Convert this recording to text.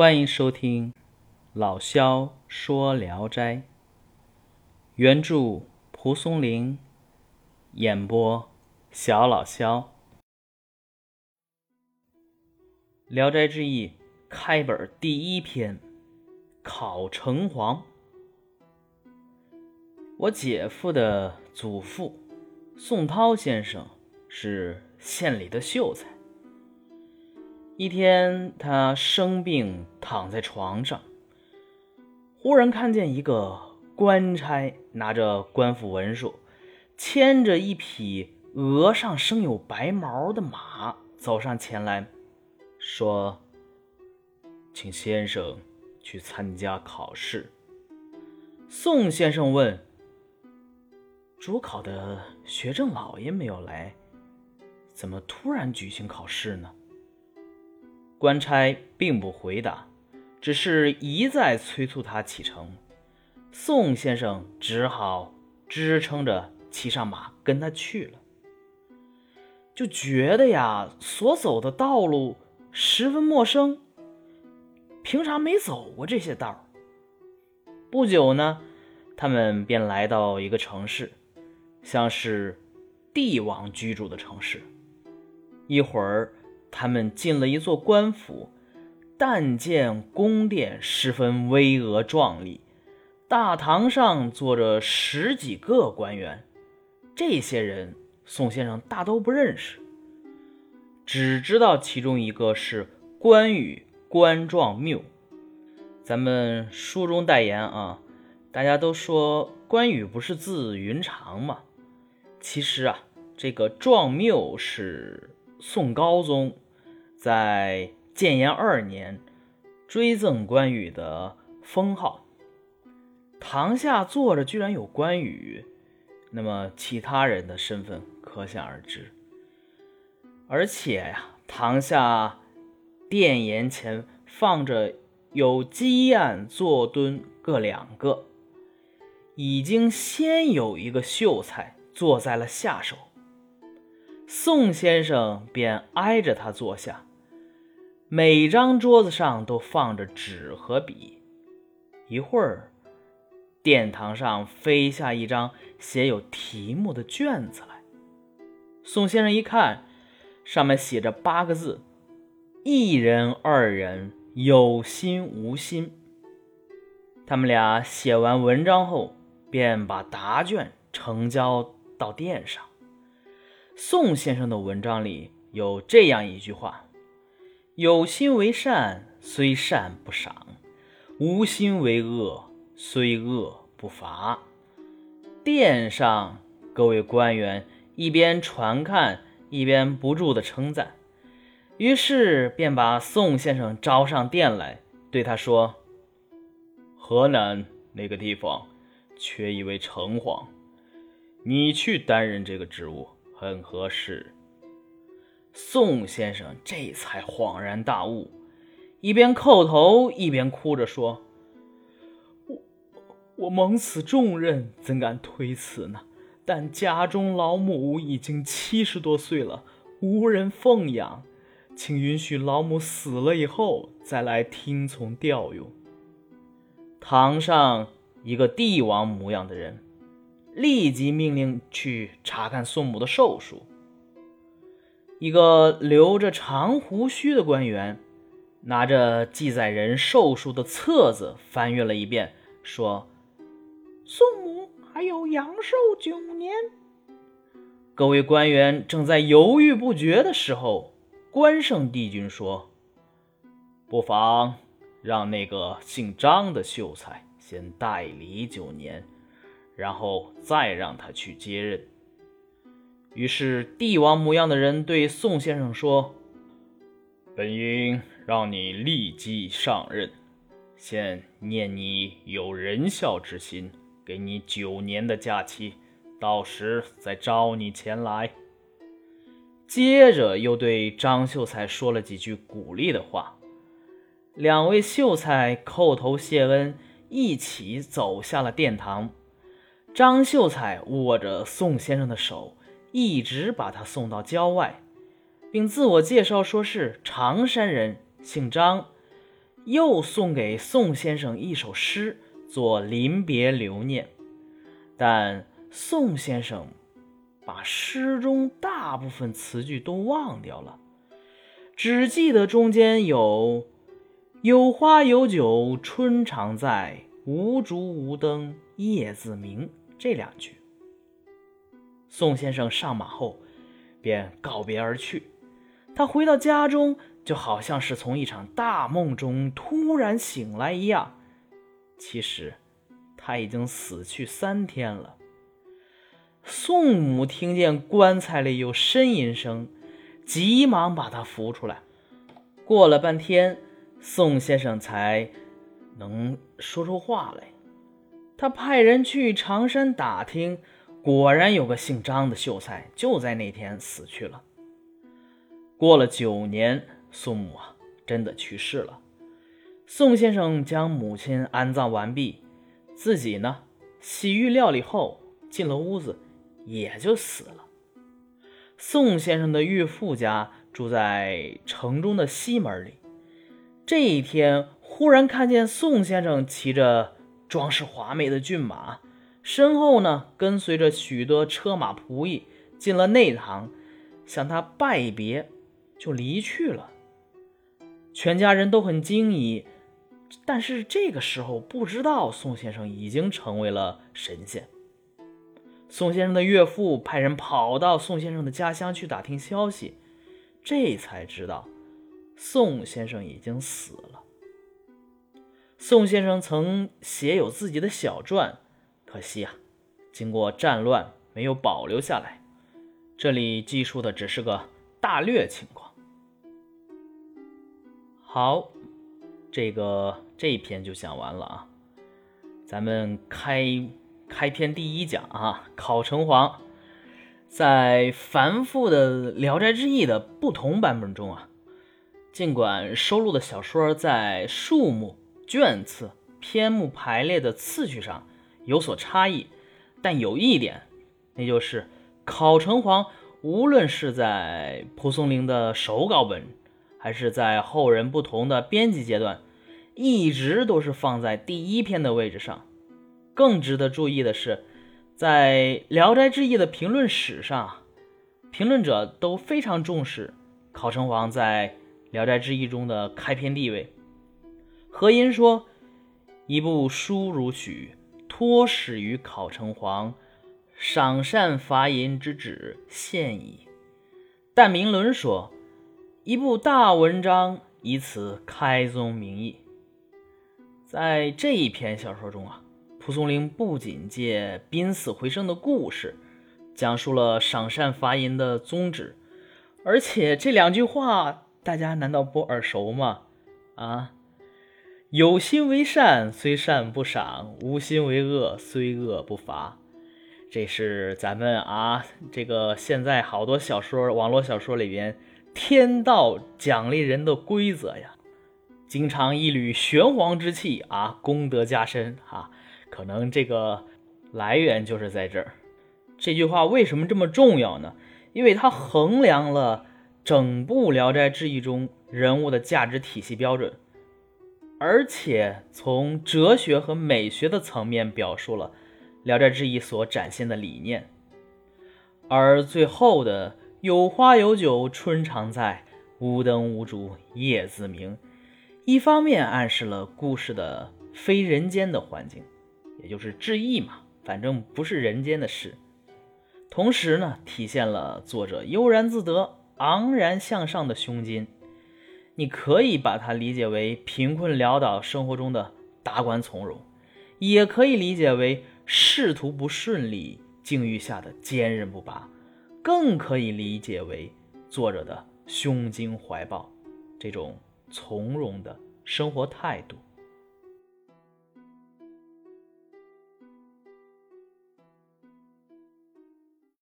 欢迎收听老萧说《聊斋》，原著蒲松龄，演播小老萧。《聊斋志异》开本第一篇，考城隍。我姐夫的祖父宋涛先生是县里的秀才。一天，他生病躺在床上，忽然看见一个官差拿着官府文书，牵着一匹额上生有白毛的马走上前来，说：“请先生去参加考试。”宋先生问：“主考的学政老爷没有来，怎么突然举行考试呢？”官差并不回答，只是一再催促他启程。宋先生只好支撑着骑上马跟他去了。就觉得呀，所走的道路十分陌生，平常没走过这些道不久呢，他们便来到一个城市，像是帝王居住的城市。一会儿。他们进了一座官府，但见宫殿十分巍峨壮丽，大堂上坐着十几个官员。这些人宋先生大都不认识，只知道其中一个是关羽，关壮缪。咱们书中代言啊，大家都说关羽不是字云长嘛？其实啊，这个壮缪是。宋高宗在建炎二年追赠关羽的封号，堂下坐着居然有关羽，那么其他人的身份可想而知。而且呀，堂下殿檐前放着有鸡案坐墩各两个，已经先有一个秀才坐在了下手。宋先生便挨着他坐下，每张桌子上都放着纸和笔。一会儿，殿堂上飞下一张写有题目的卷子来。宋先生一看，上面写着八个字：“一人二人，有心无心。”他们俩写完文章后，便把答卷呈交到殿上。宋先生的文章里有这样一句话：“有心为善，虽善不赏；无心为恶，虽恶不罚。”殿上各位官员一边传看，一边不住的称赞，于是便把宋先生招上殿来，对他说：“河南那个地方缺一位城隍，你去担任这个职务。”很合适。宋先生这才恍然大悟，一边叩头一边哭着说：“我我蒙此重任，怎敢推辞呢？但家中老母已经七十多岁了，无人奉养，请允许老母死了以后再来听从调用。”堂上一个帝王模样的人。立即命令去查看宋母的寿数。一个留着长胡须的官员拿着记载人寿数的册子翻阅了一遍，说：“宋母还有阳寿九年。”各位官员正在犹豫不决的时候，关圣帝君说：“不妨让那个姓张的秀才先代理九年。”然后再让他去接任。于是帝王模样的人对宋先生说：“本应让你立即上任，现念你有仁孝之心，给你九年的假期，到时再召你前来。”接着又对张秀才说了几句鼓励的话。两位秀才叩头谢恩，一起走下了殿堂。张秀才握着宋先生的手，一直把他送到郊外，并自我介绍说是常山人，姓张，又送给宋先生一首诗做临别留念，但宋先生把诗中大部分词句都忘掉了，只记得中间有“有花有酒春常在，无烛无灯夜自明”这两句。宋先生上马后便告别而去，他回到家中。就好像是从一场大梦中突然醒来一样，其实他已经死去三天了。宋母听见棺材里有呻吟声，急忙把他扶出来。过了半天，宋先生才能说出话来。他派人去常山打听，果然有个姓张的秀才就在那天死去了。过了九年。宋母啊，真的去世了。宋先生将母亲安葬完毕，自己呢，洗浴料理后进了屋子，也就死了。宋先生的岳父家住在城中的西门里。这一天，忽然看见宋先生骑着装饰华美的骏马，身后呢跟随着许多车马仆役，进了内堂，向他拜别，就离去了。全家人都很惊疑，但是这个时候不知道宋先生已经成为了神仙。宋先生的岳父派人跑到宋先生的家乡去打听消息，这才知道宋先生已经死了。宋先生曾写有自己的小传，可惜啊，经过战乱没有保留下来。这里记述的只是个大略情况。好，这个这一篇就讲完了啊。咱们开开篇第一讲啊，考城隍在繁复的《聊斋志异》的不同版本中啊，尽管收录的小说在数目、卷次、篇目排列的次序上有所差异，但有一点，那就是考城隍无论是在蒲松龄的手稿本。还是在后人不同的编辑阶段，一直都是放在第一篇的位置上。更值得注意的是，在《聊斋志异》的评论史上，评论者都非常重视考城隍在《聊斋志异》中的开篇地位。何音说：“一部书如许，托始于考成皇，赏善罚淫之旨现矣。”但明伦说。一部大文章，以此开宗明义。在这一篇小说中啊，蒲松龄不仅借濒死回生的故事，讲述了赏善罚淫的宗旨，而且这两句话大家难道不耳熟吗？啊，有心为善，虽善不赏；无心为恶，虽恶不罚。这是咱们啊，这个现在好多小说、网络小说里边。天道奖励人的规则呀，经常一缕玄黄之气啊，功德加深啊，可能这个来源就是在这儿。这句话为什么这么重要呢？因为它衡量了整部《聊斋志异》中人物的价值体系标准，而且从哲学和美学的层面表述了《聊斋志异》所展现的理念，而最后的。有花有酒春常在，无灯无烛夜自明。一方面暗示了故事的非人间的环境，也就是志异嘛，反正不是人间的事。同时呢，体现了作者悠然自得、昂然向上的胸襟。你可以把它理解为贫困潦倒生活中的达官从容，也可以理解为仕途不顺利境遇下的坚韧不拔。更可以理解为作者的胸襟怀抱，这种从容的生活态度。